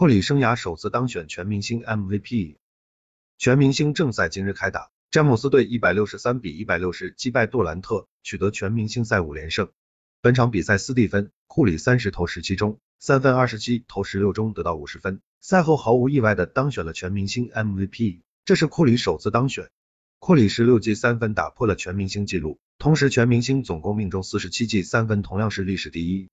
库里生涯首次当选全明星 MVP。全明星正赛今日开打，詹姆斯队一百六十三比一百六十击败杜兰特，取得全明星赛五连胜。本场比赛斯蒂芬库里三十投十七中，三分二十七投十六中得到五十分，赛后毫无意外的当选了全明星 MVP，这是库里首次当选。库里十六记三分打破了全明星纪录，同时全明星总共命中四十七记三分，同样是历史第一。